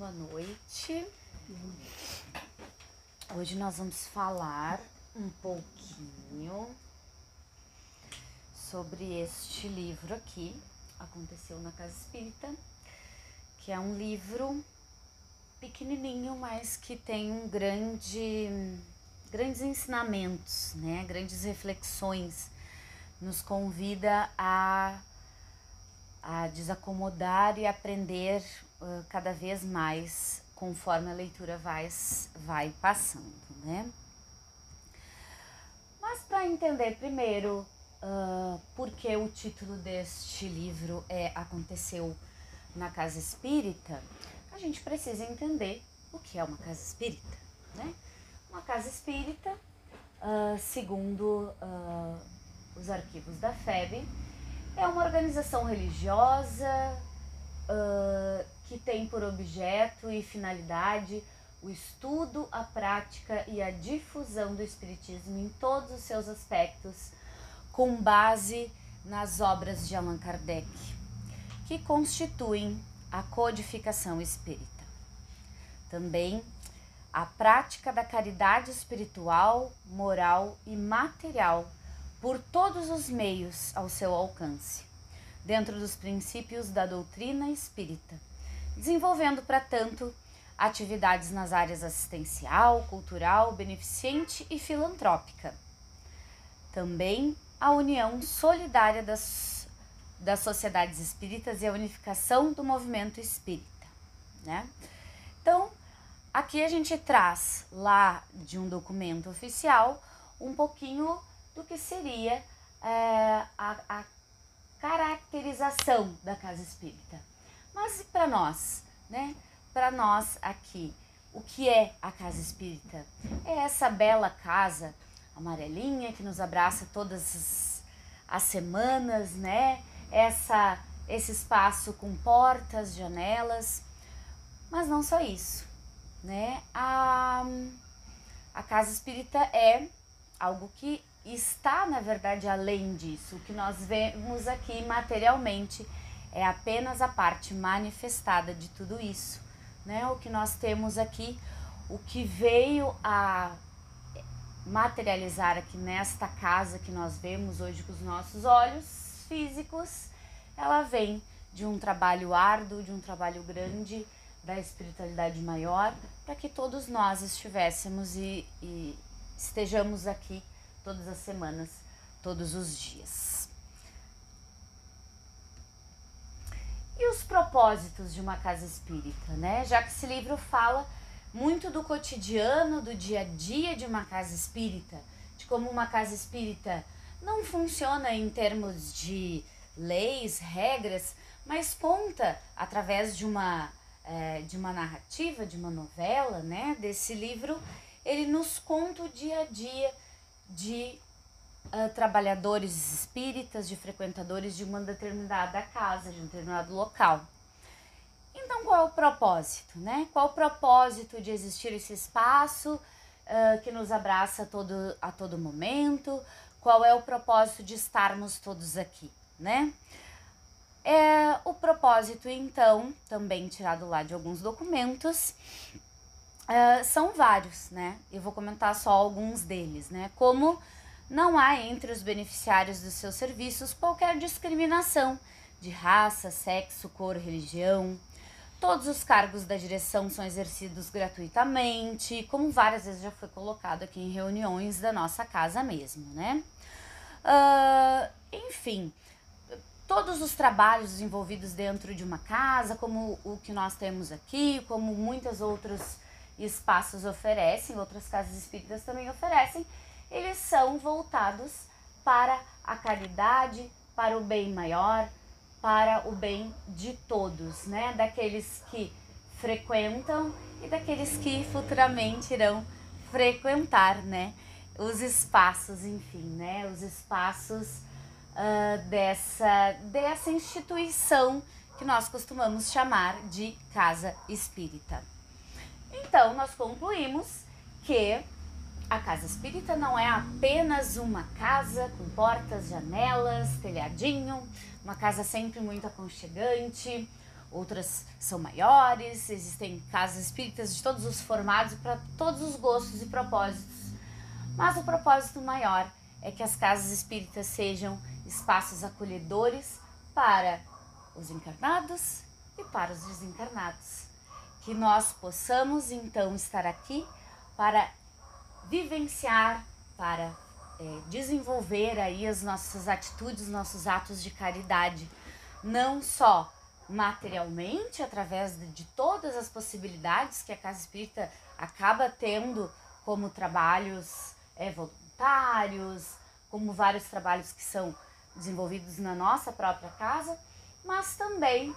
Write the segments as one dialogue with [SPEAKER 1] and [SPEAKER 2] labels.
[SPEAKER 1] boa noite. Hoje nós vamos falar um pouquinho sobre este livro aqui, Aconteceu na Casa Espírita, que é um livro pequenininho, mas que tem um grande, grandes ensinamentos, né? Grandes reflexões. Nos convida a a desacomodar e aprender uh, cada vez mais conforme a leitura vai, vai passando, né? Mas para entender primeiro uh, por que o título deste livro é Aconteceu na Casa Espírita, a gente precisa entender o que é uma casa espírita, né? Uma casa espírita, uh, segundo os arquivos da FEB, é uma organização religiosa uh, que tem por objeto e finalidade o estudo, a prática e a difusão do Espiritismo em todos os seus aspectos, com base nas obras de Allan Kardec, que constituem a codificação espírita. Também a prática da caridade espiritual, moral e material por todos os meios ao seu alcance, dentro dos princípios da doutrina espírita, desenvolvendo, para tanto, atividades nas áreas assistencial, cultural, beneficente e filantrópica. Também a união solidária das, das sociedades espíritas e a unificação do movimento espírita. Né? Então, aqui a gente traz lá de um documento oficial um pouquinho do que seria é, a, a caracterização da casa espírita. Mas para nós, né? Para nós aqui, o que é a casa espírita? É essa bela casa amarelinha que nos abraça todas as, as semanas, né? Essa esse espaço com portas, janelas, mas não só isso, né? A, a casa espírita é algo que está, na verdade, além disso. O que nós vemos aqui materialmente é apenas a parte manifestada de tudo isso. Né? O que nós temos aqui, o que veio a materializar aqui nesta casa que nós vemos hoje com os nossos olhos físicos, ela vem de um trabalho árduo, de um trabalho grande, da espiritualidade maior, para que todos nós estivéssemos e, e estejamos aqui todas as semanas, todos os dias. E os propósitos de uma casa espírita, né? Já que esse livro fala muito do cotidiano, do dia a dia de uma casa espírita, de como uma casa espírita não funciona em termos de leis, regras, mas conta através de uma, é, de uma narrativa, de uma novela, né? Desse livro, ele nos conta o dia a dia de uh, trabalhadores espíritas, de frequentadores de uma determinada casa, de um determinado local. Então, qual é o propósito, né? Qual o propósito de existir esse espaço uh, que nos abraça todo, a todo momento? Qual é o propósito de estarmos todos aqui, né? É, o propósito, então, também tirado lá de alguns documentos, Uh, são vários, né? Eu vou comentar só alguns deles, né? Como não há entre os beneficiários dos seus serviços qualquer discriminação de raça, sexo, cor, religião. Todos os cargos da direção são exercidos gratuitamente, como várias vezes já foi colocado aqui em reuniões da nossa casa mesmo, né? Uh, enfim, todos os trabalhos envolvidos dentro de uma casa, como o que nós temos aqui, como muitas outras espaços oferecem, outras casas espíritas também oferecem, eles são voltados para a caridade, para o bem maior, para o bem de todos, né? Daqueles que frequentam e daqueles que futuramente irão frequentar, né? Os espaços, enfim, né? Os espaços uh, dessa, dessa instituição que nós costumamos chamar de casa espírita. Então, nós concluímos que a casa espírita não é apenas uma casa com portas, janelas, telhadinho, uma casa sempre muito aconchegante, outras são maiores, existem casas espíritas de todos os formatos, para todos os gostos e propósitos. Mas o propósito maior é que as casas espíritas sejam espaços acolhedores para os encarnados e para os desencarnados. Que nós possamos então estar aqui para vivenciar, para é, desenvolver aí as nossas atitudes, nossos atos de caridade, não só materialmente, através de, de todas as possibilidades que a Casa Espírita acaba tendo como trabalhos é, voluntários, como vários trabalhos que são desenvolvidos na nossa própria casa, mas também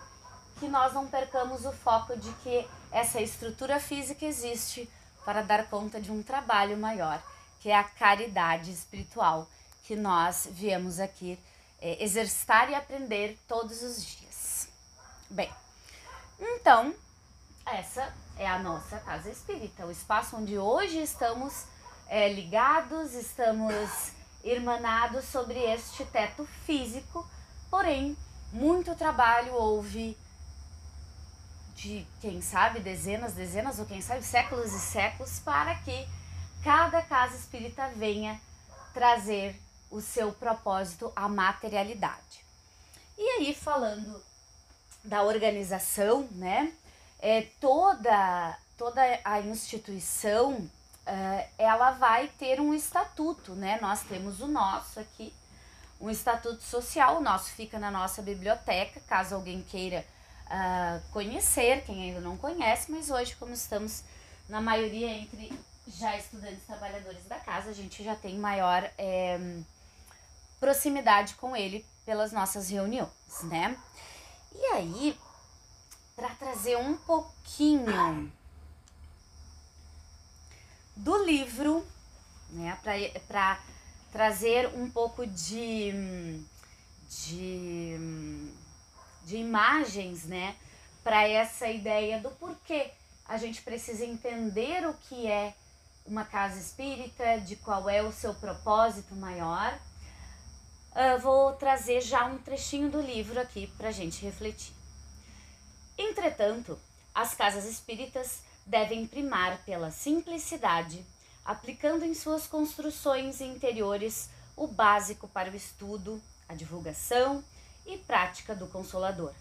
[SPEAKER 1] que nós não percamos o foco de que essa estrutura física existe para dar conta de um trabalho maior, que é a caridade espiritual, que nós viemos aqui é, exercitar e aprender todos os dias. Bem, então, essa é a nossa casa espírita, o espaço onde hoje estamos é, ligados, estamos irmanados sobre este teto físico, porém, muito trabalho houve de, quem sabe, dezenas, dezenas ou quem sabe, séculos e séculos para que cada casa espírita venha trazer o seu propósito à materialidade. E aí, falando da organização, né, é, toda, toda a instituição, uh, ela vai ter um estatuto, né, nós temos o nosso aqui, um estatuto social, o nosso fica na nossa biblioteca, caso alguém queira uh, conhecer, quem ainda não conhece, mas hoje, como estamos na maioria entre já estudantes trabalhadores da casa, a gente já tem maior é, proximidade com ele pelas nossas reuniões, né? E aí, para trazer um pouquinho do livro, né, para trazer um pouco de, de, de imagens, né, para essa ideia do porquê a gente precisa entender o que é uma casa espírita, de qual é o seu propósito maior. Uh, vou trazer já um trechinho do livro aqui para a gente refletir. Entretanto, as casas espíritas devem primar pela simplicidade, aplicando em suas construções interiores o básico para o estudo, a divulgação e prática do Consolador.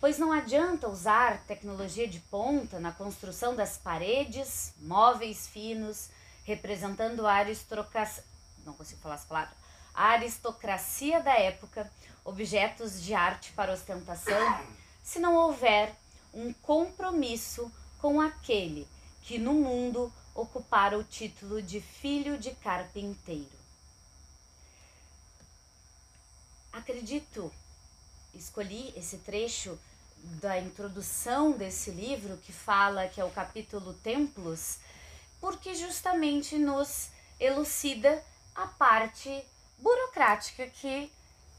[SPEAKER 1] Pois não adianta usar tecnologia de ponta na construção das paredes, móveis finos, representando a aristocracia, não consigo falar as palavras, a aristocracia da época, objetos de arte para ostentação, se não houver um compromisso com aquele que no mundo ocupara o título de filho de carpinteiro. Acredito, escolhi esse trecho da introdução desse livro que fala que é o capítulo Templos, porque justamente nos elucida a parte burocrática que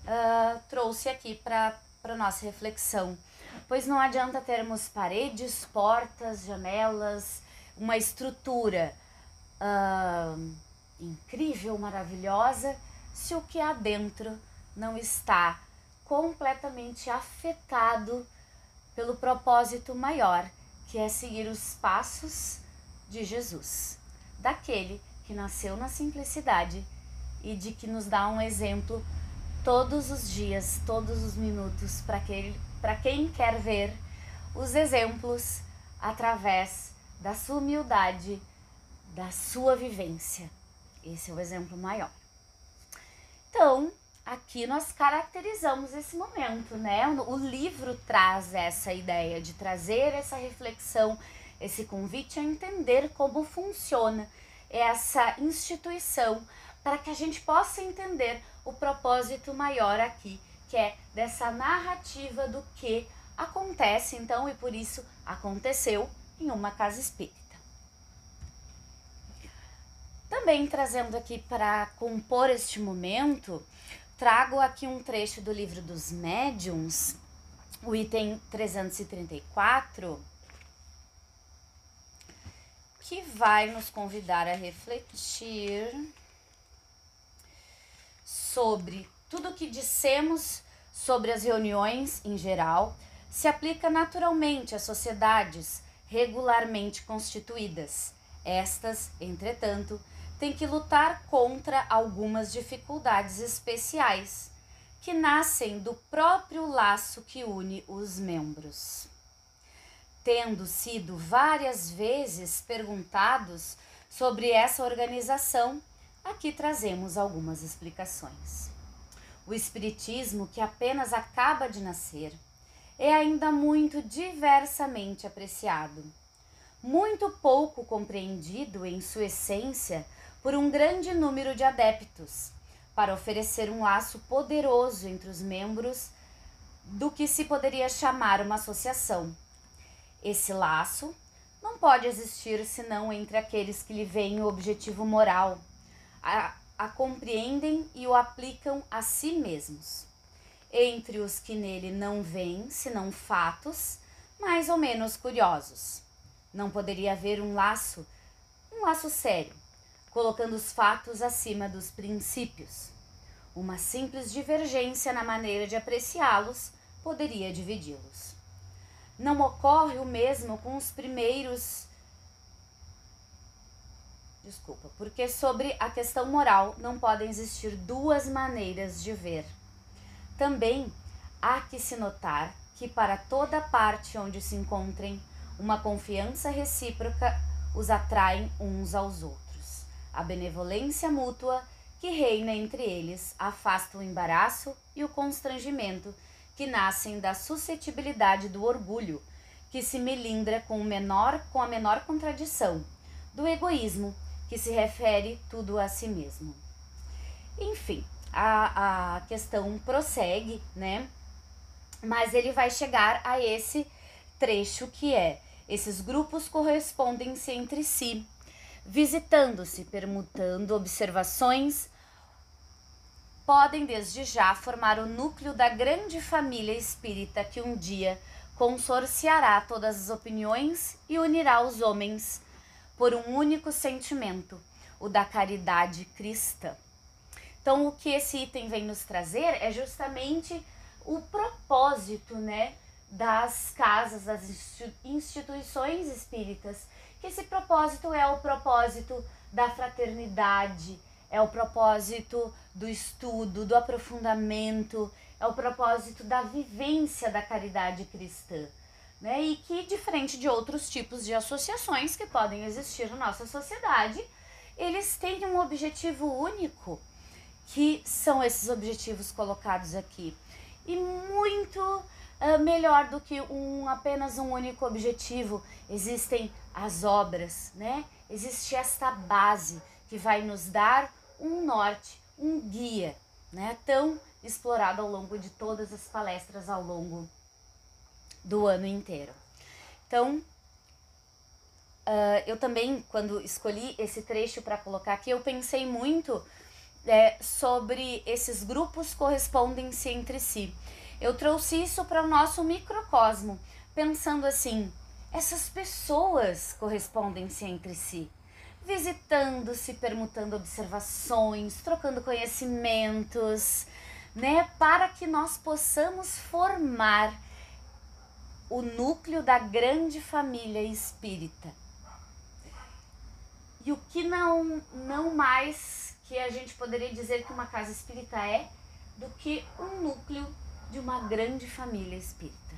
[SPEAKER 1] uh, trouxe aqui para nossa reflexão. Pois não adianta termos paredes, portas, janelas, uma estrutura uh, incrível, maravilhosa, se o que há dentro não está completamente afetado pelo propósito maior, que é seguir os passos de Jesus, daquele que nasceu na simplicidade e de que nos dá um exemplo todos os dias, todos os minutos, para que quem quer ver os exemplos através da sua humildade, da sua vivência. Esse é o exemplo maior. Então, aqui nós caracterizamos esse momento, né? O livro traz essa ideia de trazer essa reflexão, esse convite a entender como funciona essa instituição, para que a gente possa entender o propósito maior aqui que é dessa narrativa do que acontece então e por isso aconteceu em uma casa espírita. Também trazendo aqui para compor este momento, trago aqui um trecho do livro dos médiums, o item 334, que vai nos convidar a refletir sobre tudo que dissemos sobre as reuniões em geral, se aplica naturalmente às sociedades regularmente constituídas. Estas, entretanto, têm que lutar contra algumas dificuldades especiais que nascem do próprio laço que une os membros. Tendo sido várias vezes perguntados sobre essa organização, aqui trazemos algumas explicações. O Espiritismo, que apenas acaba de nascer, é ainda muito diversamente apreciado, muito pouco compreendido em sua essência por um grande número de adeptos, para oferecer um laço poderoso entre os membros do que se poderia chamar uma associação. Esse laço não pode existir senão entre aqueles que lhe veem o objetivo moral, a, a compreendem e o aplicam a si mesmos. Entre os que nele não veem senão fatos mais ou menos curiosos. Não poderia haver um laço, um laço sério, colocando os fatos acima dos princípios. Uma simples divergência na maneira de apreciá-los poderia dividi-los. Não ocorre o mesmo com os primeiros. Desculpa, porque sobre a questão moral não podem existir duas maneiras de ver. Também há que se notar que para toda parte onde se encontrem uma confiança recíproca os atraem uns aos outros. A benevolência mútua que reina entre eles afasta o embaraço e o constrangimento que nascem da suscetibilidade do orgulho, que se melindra com, o menor, com a menor contradição, do egoísmo, que se refere tudo a si mesmo. Enfim, a, a questão prossegue, né? Mas ele vai chegar a esse trecho que é: esses grupos correspondem-se entre si visitando-se, permutando observações, podem desde já formar o núcleo da grande família espírita que um dia consorciará todas as opiniões e unirá os homens por um único sentimento, o da caridade cristã. Então, o que esse item vem nos trazer é justamente o propósito, né, das casas, das instituições espíritas que esse propósito é o propósito da fraternidade, é o propósito do estudo, do aprofundamento, é o propósito da vivência da caridade cristã. Né? E que, diferente de outros tipos de associações que podem existir na nossa sociedade, eles têm um objetivo único, que são esses objetivos colocados aqui. E muito uh, melhor do que um apenas um único objetivo, existem as obras, né? Existe esta base que vai nos dar um norte, um guia, né? Tão explorado ao longo de todas as palestras ao longo do ano inteiro. Então, uh, eu também, quando escolhi esse trecho para colocar aqui, eu pensei muito é, sobre esses grupos correspondem-se entre si. Eu trouxe isso para o nosso microcosmo, pensando assim: essas pessoas correspondem-se entre si, visitando-se, permutando observações, trocando conhecimentos, né, para que nós possamos formar o núcleo da grande família espírita. E o que não, não mais que a gente poderia dizer que uma casa espírita é do que um núcleo de uma grande família espírita.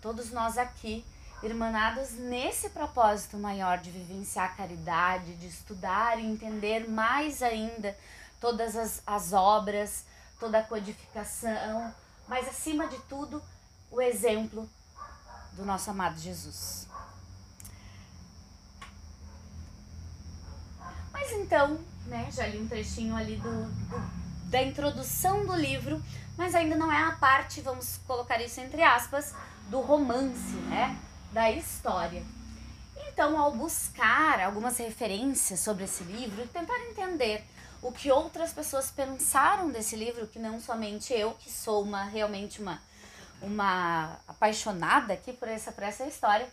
[SPEAKER 1] Todos nós aqui irmanados nesse propósito maior de vivenciar a caridade, de estudar e entender mais ainda todas as, as obras, toda a codificação, mas acima de tudo, o exemplo do nosso amado Jesus. Mas então, né, já li um trechinho ali do, do da introdução do livro, mas ainda não é a parte, vamos colocar isso entre aspas, do romance, né? Da história. Então, ao buscar algumas referências sobre esse livro tentar entender o que outras pessoas pensaram desse livro, que não somente eu, que sou uma realmente uma, uma apaixonada aqui por essa, por essa história,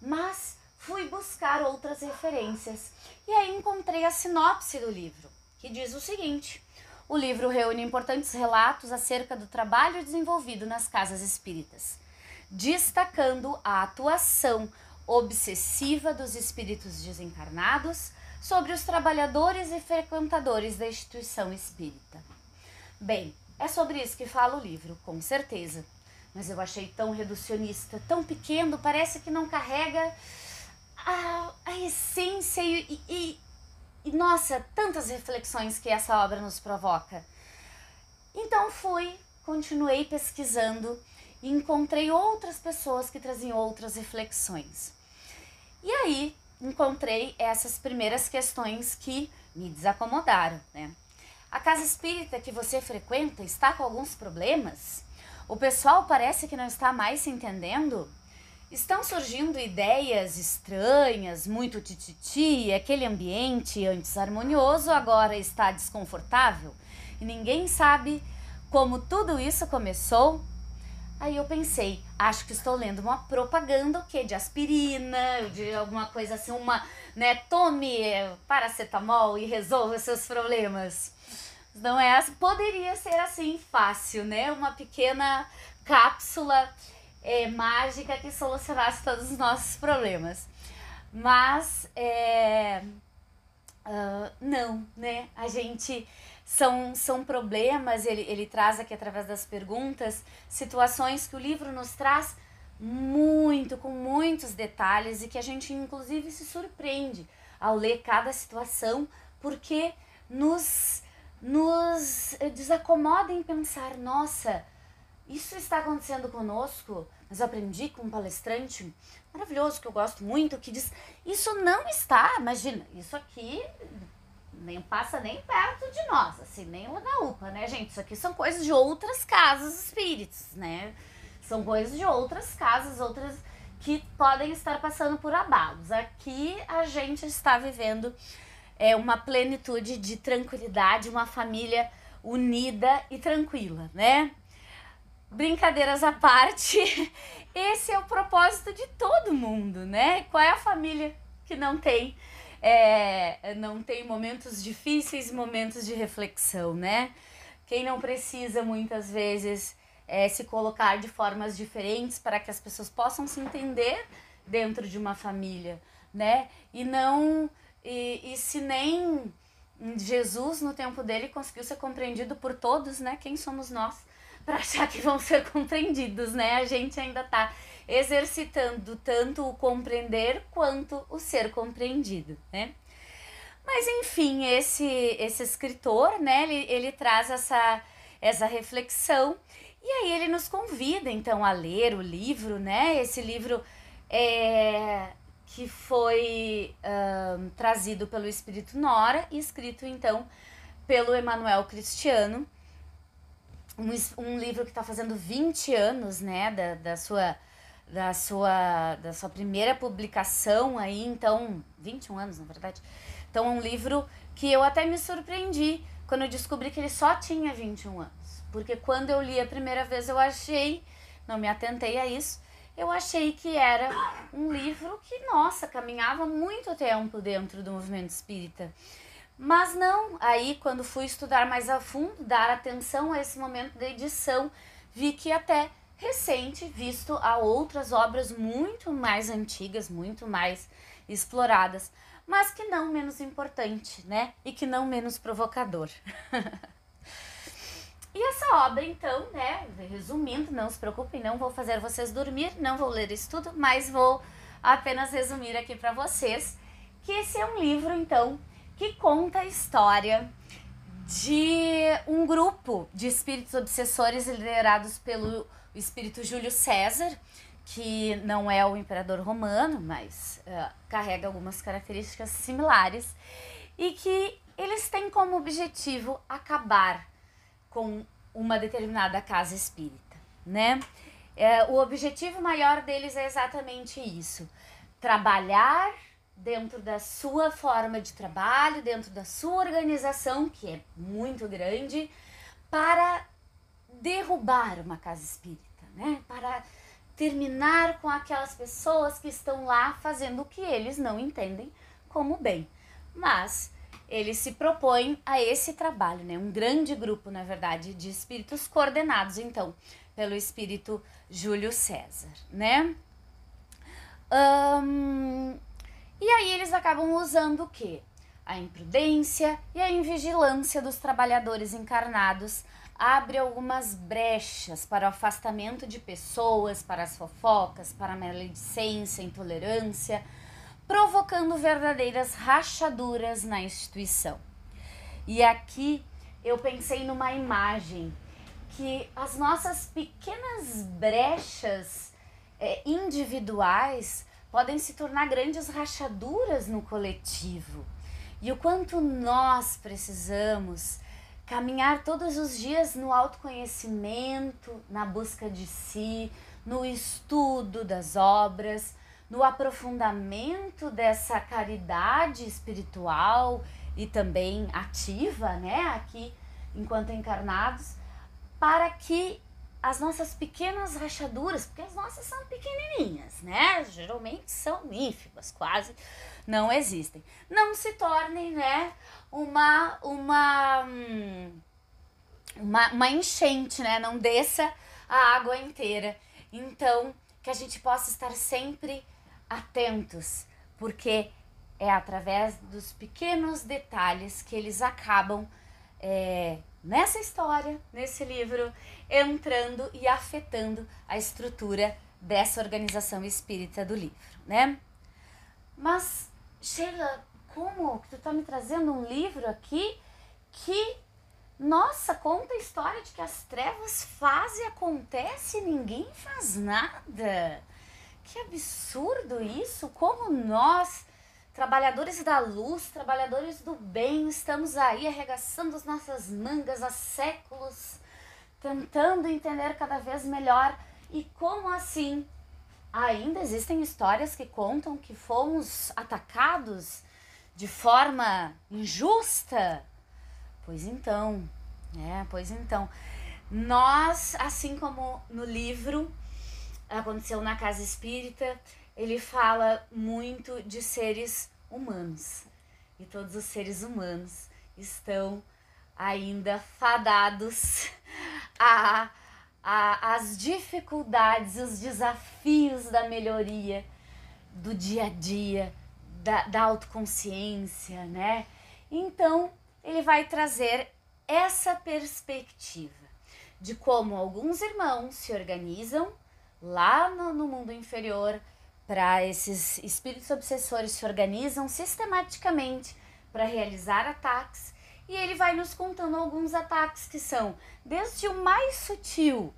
[SPEAKER 1] mas fui buscar outras referências. E aí encontrei a sinopse do livro, que diz o seguinte: o livro reúne importantes relatos acerca do trabalho desenvolvido nas casas espíritas destacando a atuação obsessiva dos espíritos desencarnados sobre os trabalhadores e frequentadores da instituição espírita. Bem, é sobre isso que fala o livro, com certeza. Mas eu achei tão reducionista, tão pequeno, parece que não carrega a, a essência e, e, e, nossa, tantas reflexões que essa obra nos provoca. Então fui, continuei pesquisando e encontrei outras pessoas que traziam outras reflexões. E aí encontrei essas primeiras questões que me desacomodaram, né? A casa espírita que você frequenta está com alguns problemas? O pessoal parece que não está mais se entendendo? Estão surgindo ideias estranhas, muito tititi, aquele ambiente antes harmonioso agora está desconfortável e ninguém sabe como tudo isso começou. Aí eu pensei, acho que estou lendo uma propaganda o quê? De aspirina, de alguma coisa assim, uma, né, tome paracetamol e resolva seus problemas. Não é assim, poderia ser assim fácil, né? Uma pequena cápsula é, mágica que solucionasse todos os nossos problemas. Mas é, uh, não, né? A gente são, são problemas, ele, ele traz aqui através das perguntas, situações que o livro nos traz muito, com muitos detalhes e que a gente inclusive se surpreende ao ler cada situação, porque nos, nos desacomoda em pensar, nossa, isso está acontecendo conosco, mas eu aprendi com um palestrante maravilhoso que eu gosto muito que diz: Isso não está, imagina, isso aqui nem passa nem perto de nós, assim, nem na UPA, né, gente? Isso aqui são coisas de outras casas espíritas, né? São coisas de outras casas, outras que podem estar passando por abalos. Aqui a gente está vivendo é, uma plenitude de tranquilidade, uma família unida e tranquila, né? brincadeiras à parte, esse é o propósito de todo mundo, né? Qual é a família que não tem é, não tem momentos difíceis, momentos de reflexão, né? Quem não precisa muitas vezes é, se colocar de formas diferentes para que as pessoas possam se entender dentro de uma família, né? E não e, e se nem Jesus no tempo dele conseguiu ser compreendido por todos, né? Quem somos nós? Para achar que vão ser compreendidos, né? A gente ainda está exercitando tanto o compreender quanto o ser compreendido, né? Mas enfim, esse esse escritor, né, ele, ele traz essa essa reflexão e aí ele nos convida então a ler o livro, né? Esse livro é que foi um, trazido pelo Espírito Nora e escrito então pelo Emanuel Cristiano um, um livro que está fazendo 20 anos, né, da, da sua da sua da sua primeira publicação aí, então 21 anos, na verdade. Então é um livro que eu até me surpreendi quando eu descobri que ele só tinha 21 anos. Porque quando eu li a primeira vez eu achei, não me atentei a isso, eu achei que era um livro que, nossa, caminhava muito tempo dentro do movimento espírita. Mas não, aí quando fui estudar mais a fundo, dar atenção a esse momento da edição, vi que até recente, visto a outras obras muito mais antigas, muito mais exploradas, mas que não menos importante, né? E que não menos provocador. e essa obra, então, né? Resumindo, não se preocupem, não vou fazer vocês dormir, não vou ler isso tudo, mas vou apenas resumir aqui para vocês que esse é um livro, então, que conta a história de um grupo de espíritos obsessores liderados pelo espírito Júlio César, que não é o imperador romano, mas uh, carrega algumas características similares, e que eles têm como objetivo acabar com uma determinada casa espírita, né? É, o objetivo maior deles é exatamente isso: trabalhar dentro da sua forma de trabalho, dentro da sua organização, que é muito grande, para derrubar uma casa espírita, né? Para terminar com aquelas pessoas que estão lá fazendo o que eles não entendem como bem. Mas eles se propõem a esse trabalho, né? Um grande grupo, na verdade, de espíritos coordenados, então, pelo espírito Júlio César, né? Um, e aí eles acabam usando o quê? A imprudência e a invigilância dos trabalhadores encarnados abre algumas brechas para o afastamento de pessoas, para as fofocas, para a maledicência, intolerância, provocando verdadeiras rachaduras na instituição. E aqui eu pensei numa imagem que as nossas pequenas brechas é, individuais podem se tornar grandes rachaduras no coletivo. E o quanto nós precisamos caminhar todos os dias no autoconhecimento, na busca de si, no estudo das obras, no aprofundamento dessa caridade espiritual e também ativa, né, aqui enquanto encarnados, para que as nossas pequenas rachaduras, porque as nossas são pequenininhas, né? Geralmente são ínfimas, quase não existem. Não se tornem, né, uma uma hum, uma, uma enchente, né? Não desça a água inteira. Então, que a gente possa estar sempre atentos, porque é através dos pequenos detalhes que eles acabam é, nessa história, nesse livro, entrando e afetando a estrutura dessa organização espírita do livro, né? Mas, Sheila, como que tu tá me trazendo um livro aqui que, nossa, conta a história de que as trevas fazem e acontece e ninguém faz nada. Que absurdo isso! Como nós Trabalhadores da luz, trabalhadores do bem, estamos aí arregaçando as nossas mangas há séculos, tentando entender cada vez melhor. E como assim? Ainda existem histórias que contam que fomos atacados de forma injusta? Pois então, é, pois então. Nós, assim como no livro aconteceu na casa espírita, ele fala muito de seres humanos. E todos os seres humanos estão ainda fadados a, a, as dificuldades, os desafios da melhoria do dia a dia, da, da autoconsciência, né? Então, ele vai trazer essa perspectiva de como alguns irmãos se organizam lá no, no mundo inferior para esses espíritos obsessores se organizam sistematicamente para realizar ataques e ele vai nos contando alguns ataques que são desde o mais sutil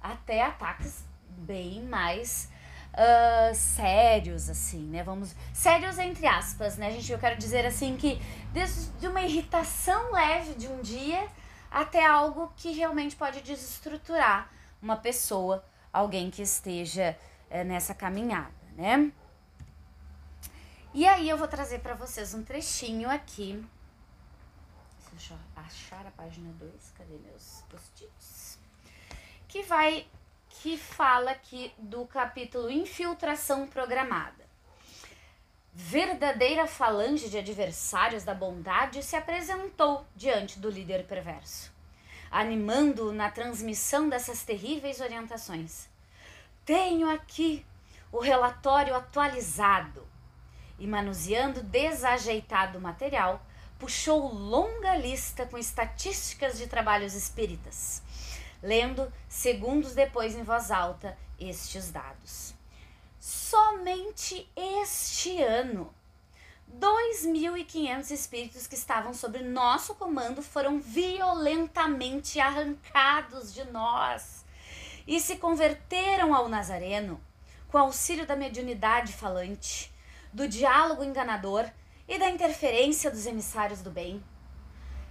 [SPEAKER 1] até ataques bem mais uh, sérios, assim, né? Vamos. Sérios entre aspas, né, gente? Eu quero dizer assim que desde uma irritação leve de um dia até algo que realmente pode desestruturar uma pessoa, alguém que esteja uh, nessa caminhada né? E aí eu vou trazer para vocês um trechinho aqui. Deixa eu achar a página 2, cadê meus post-its? Que vai que fala aqui do capítulo Infiltração Programada. Verdadeira falange de adversários da bondade se apresentou diante do líder perverso, animando-o na transmissão dessas terríveis orientações. Tenho aqui o relatório atualizado e, manuseando desajeitado material, puxou longa lista com estatísticas de trabalhos espíritas, lendo segundos depois em voz alta estes dados. Somente este ano, 2.500 espíritos que estavam sob nosso comando foram violentamente arrancados de nós e se converteram ao Nazareno com auxílio da mediunidade falante, do diálogo enganador e da interferência dos emissários do bem.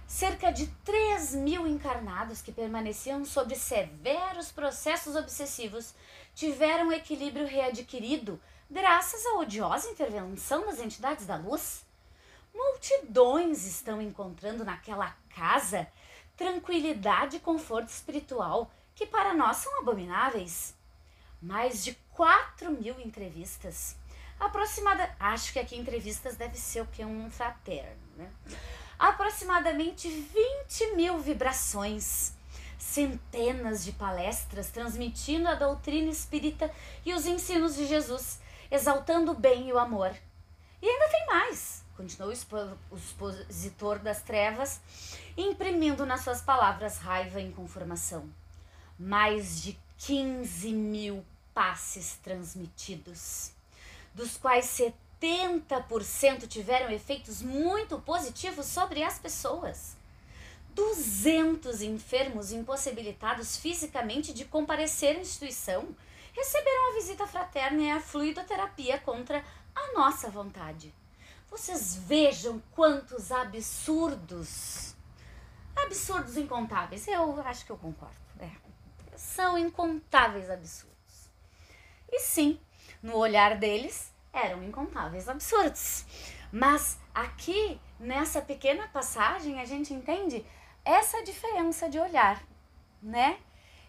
[SPEAKER 1] Cerca de 3 mil encarnados que permaneciam sob severos processos obsessivos tiveram equilíbrio readquirido graças à odiosa intervenção das entidades da luz. Multidões estão encontrando naquela casa tranquilidade e conforto espiritual que para nós são abomináveis. Mais de 4 mil entrevistas. Aproximada, acho que aqui entrevistas deve ser o que? Um fraterno, né? Aproximadamente 20 mil vibrações, centenas de palestras transmitindo a doutrina espírita e os ensinos de Jesus, exaltando o bem e o amor. E ainda tem mais, continuou o expositor das trevas, imprimindo nas suas palavras raiva e inconformação. Mais de 15 mil passes transmitidos, dos quais 70% tiveram efeitos muito positivos sobre as pessoas. 200 enfermos impossibilitados fisicamente de comparecer à instituição receberam a visita fraterna e a fluidoterapia contra a nossa vontade. Vocês vejam quantos absurdos. Absurdos incontáveis. Eu acho que eu concordo. É. São incontáveis absurdos. E sim, no olhar deles, eram incontáveis absurdos. Mas aqui, nessa pequena passagem, a gente entende essa diferença de olhar, né?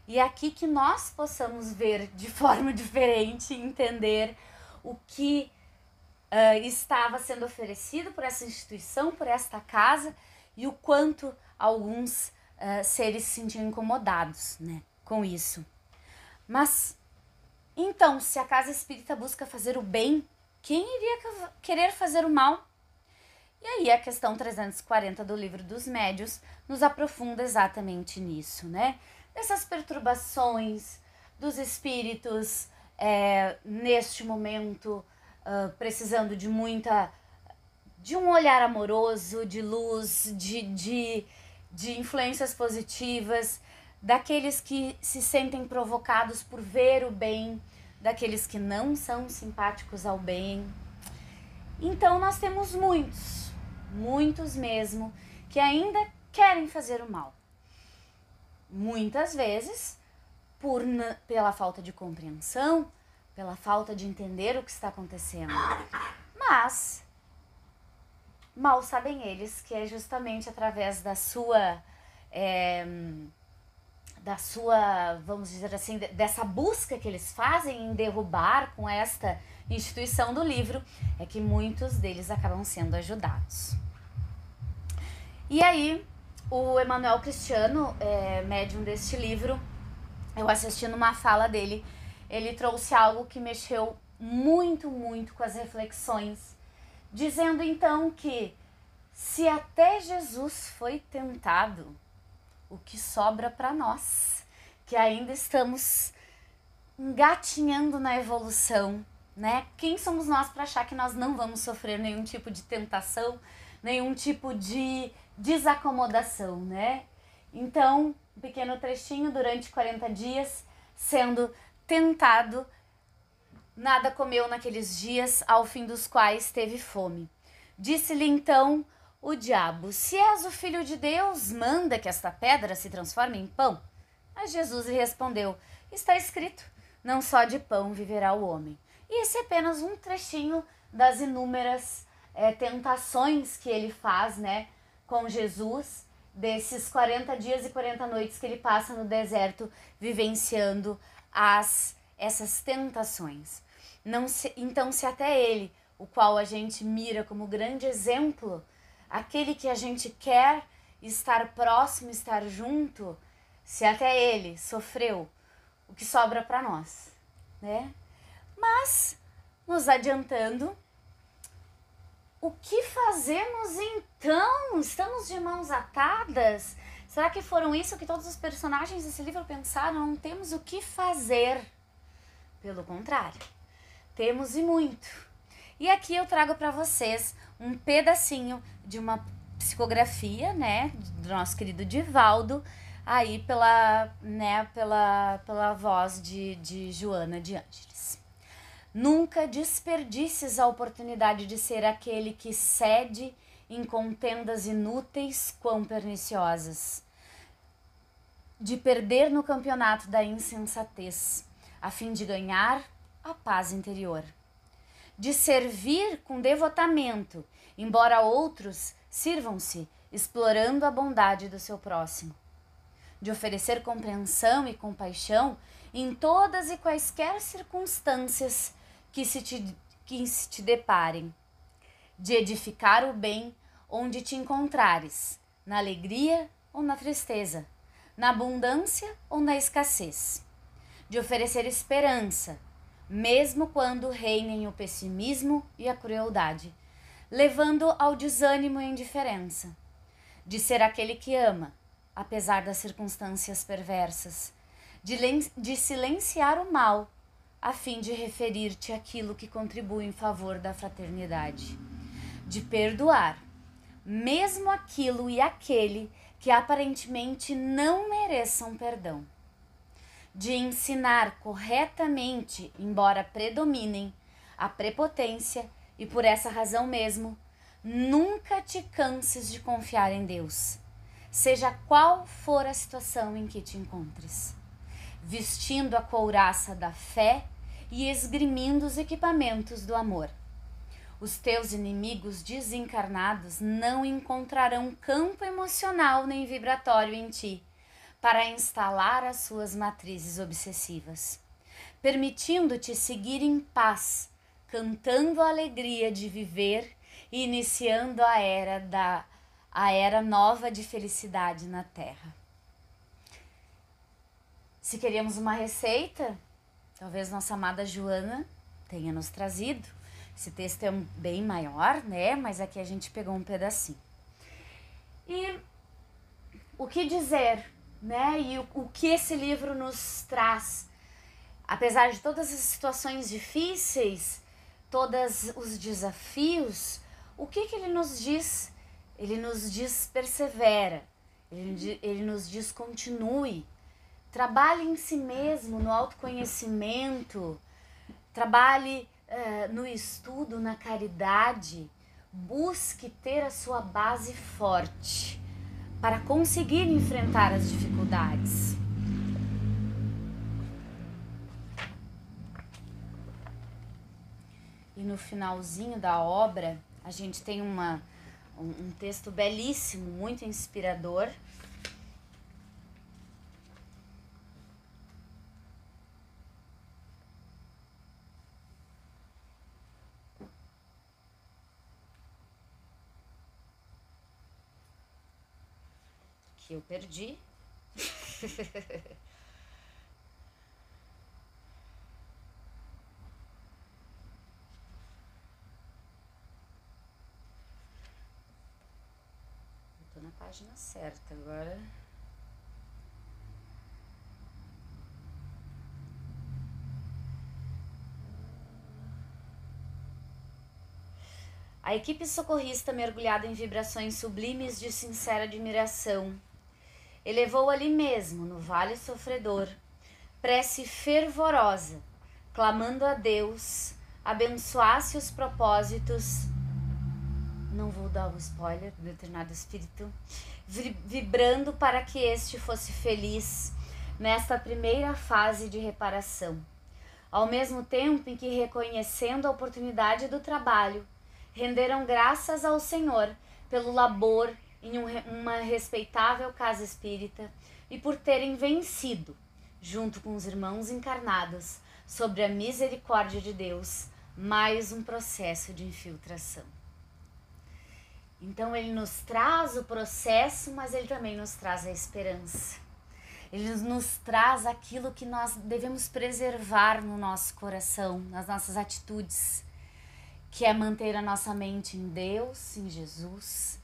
[SPEAKER 1] E aqui que nós possamos ver de forma diferente, entender o que uh, estava sendo oferecido por essa instituição, por esta casa, e o quanto alguns uh, seres se sentiam incomodados né, com isso. Mas, então, se a casa espírita busca fazer o bem, quem iria querer fazer o mal? E aí a questão 340 do livro dos médios nos aprofunda exatamente nisso, né? Dessas perturbações dos espíritos é, neste momento uh, precisando de muita de um olhar amoroso, de luz, de, de, de influências positivas, daqueles que se sentem provocados por ver o bem, daqueles que não são simpáticos ao bem. Então nós temos muitos, muitos mesmo, que ainda querem fazer o mal. Muitas vezes por pela falta de compreensão, pela falta de entender o que está acontecendo. Mas mal sabem eles que é justamente através da sua é, da sua, vamos dizer assim, dessa busca que eles fazem em derrubar com esta instituição do livro, é que muitos deles acabam sendo ajudados. E aí, o Emanuel Cristiano, é, médium deste livro, eu assisti numa fala dele, ele trouxe algo que mexeu muito, muito com as reflexões, dizendo então que se até Jesus foi tentado, o que sobra para nós, que ainda estamos engatinhando na evolução, né? Quem somos nós para achar que nós não vamos sofrer nenhum tipo de tentação, nenhum tipo de desacomodação, né? Então, um pequeno trechinho durante 40 dias sendo tentado, nada comeu naqueles dias, ao fim dos quais teve fome. Disse-lhe então o diabo: Se és o filho de Deus, manda que esta pedra se transforme em pão. Mas Jesus lhe respondeu: Está escrito: Não só de pão viverá o homem. E esse é apenas um trechinho das inúmeras é, tentações que ele faz, né, com Jesus, desses 40 dias e 40 noites que ele passa no deserto vivenciando as essas tentações. Se, então, se até ele, o qual a gente mira como grande exemplo, aquele que a gente quer estar próximo, estar junto, se até ele sofreu, o que sobra para nós, né? Mas, nos adiantando, o que fazemos então? Estamos de mãos atadas? Será que foram isso que todos os personagens desse livro pensaram? Não temos o que fazer. Pelo contrário, temos e muito. E aqui eu trago para vocês um pedacinho de uma psicografia, né, do nosso querido Divaldo, aí pela, né, pela, pela voz de, de Joana de Ângeles. Nunca desperdices a oportunidade de ser aquele que cede em contendas inúteis quão perniciosas, de perder no campeonato da insensatez, a fim de ganhar a paz interior de servir com devotamento, embora outros sirvam-se explorando a bondade do seu próximo, de oferecer compreensão e compaixão em todas e quaisquer circunstâncias que se te, que se te deparem, de edificar o bem onde te encontrares, na alegria ou na tristeza, na abundância ou na escassez, de oferecer esperança, mesmo quando reinem o pessimismo e a crueldade, levando ao desânimo e indiferença, de ser aquele que ama, apesar das circunstâncias perversas, de, de silenciar o mal, a fim de referir-te aquilo que contribui em favor da fraternidade, de perdoar, mesmo aquilo e aquele que aparentemente não mereçam perdão, de ensinar corretamente, embora predominem a prepotência e por essa razão mesmo, nunca te canses de confiar em Deus, seja qual for a situação em que te encontres, vestindo a couraça da fé e esgrimindo os equipamentos do amor. Os teus inimigos desencarnados não encontrarão campo emocional nem vibratório em ti para instalar as suas matrizes obsessivas, permitindo-te seguir em paz cantando a alegria de viver e iniciando a era da a era nova de felicidade na Terra. Se queríamos uma receita, talvez nossa amada Joana tenha nos trazido. Esse texto é bem maior, né? Mas aqui a gente pegou um pedacinho. E o que dizer, né? E o, o que esse livro nos traz? Apesar de todas as situações difíceis, todos os desafios, o que, que ele nos diz? Ele nos diz persevera, ele, ele nos diz continue, trabalhe em si mesmo, no autoconhecimento, trabalhe uh, no estudo, na caridade, busque ter a sua base forte para conseguir enfrentar as dificuldades. e no finalzinho da obra a gente tem uma, um, um texto belíssimo, muito inspirador. Que eu perdi. página certa agora. A equipe socorrista, mergulhada em vibrações sublimes de sincera admiração, elevou ali mesmo, no vale sofredor, prece fervorosa, clamando a Deus abençoasse os propósitos não vou dar o spoiler do determinado espírito, vibrando para que este fosse feliz nesta primeira fase de reparação. Ao mesmo tempo em que, reconhecendo a oportunidade do trabalho, renderam graças ao Senhor pelo labor em um, uma respeitável casa espírita e por terem vencido, junto com os irmãos encarnados, sobre a misericórdia de Deus, mais um processo de infiltração. Então ele nos traz o processo, mas ele também nos traz a esperança. Ele nos traz aquilo que nós devemos preservar no nosso coração, nas nossas atitudes, que é manter a nossa mente em Deus, em Jesus,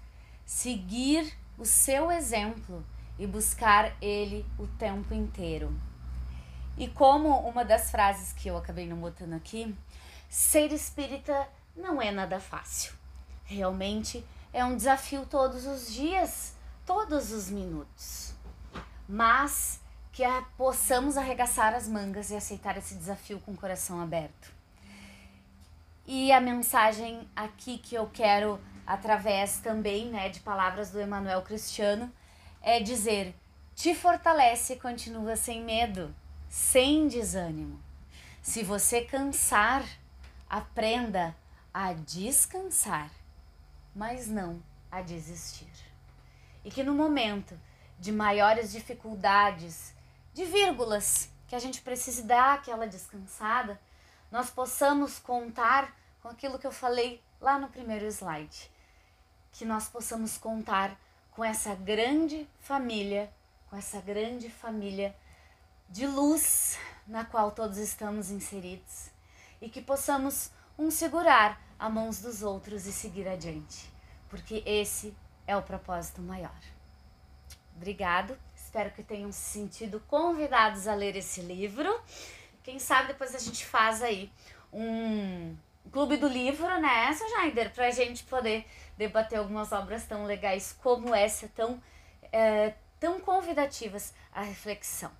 [SPEAKER 1] seguir o seu exemplo e buscar ele o tempo inteiro. E como uma das frases que eu acabei não botando aqui, ser espírita não é nada fácil. Realmente é um desafio todos os dias, todos os minutos. Mas que a, possamos arregaçar as mangas e aceitar esse desafio com o coração aberto. E a mensagem aqui que eu quero, através também né, de palavras do Emanuel Cristiano, é dizer: te fortalece e continua sem medo, sem desânimo. Se você cansar, aprenda a descansar mas não a desistir. E que no momento de maiores dificuldades, de vírgulas, que a gente precise dar aquela descansada, nós possamos contar com aquilo que eu falei lá no primeiro slide. Que nós possamos contar com essa grande família com essa grande família de luz na qual todos estamos inseridos e que possamos um segurar a mãos dos outros e seguir adiante, porque esse é o propósito maior. Obrigado, espero que tenham se sentido convidados a ler esse livro. Quem sabe depois a gente faz aí um clube do livro, né, Sujaider, para a gente poder debater algumas obras tão legais como essa, tão, é, tão convidativas à reflexão.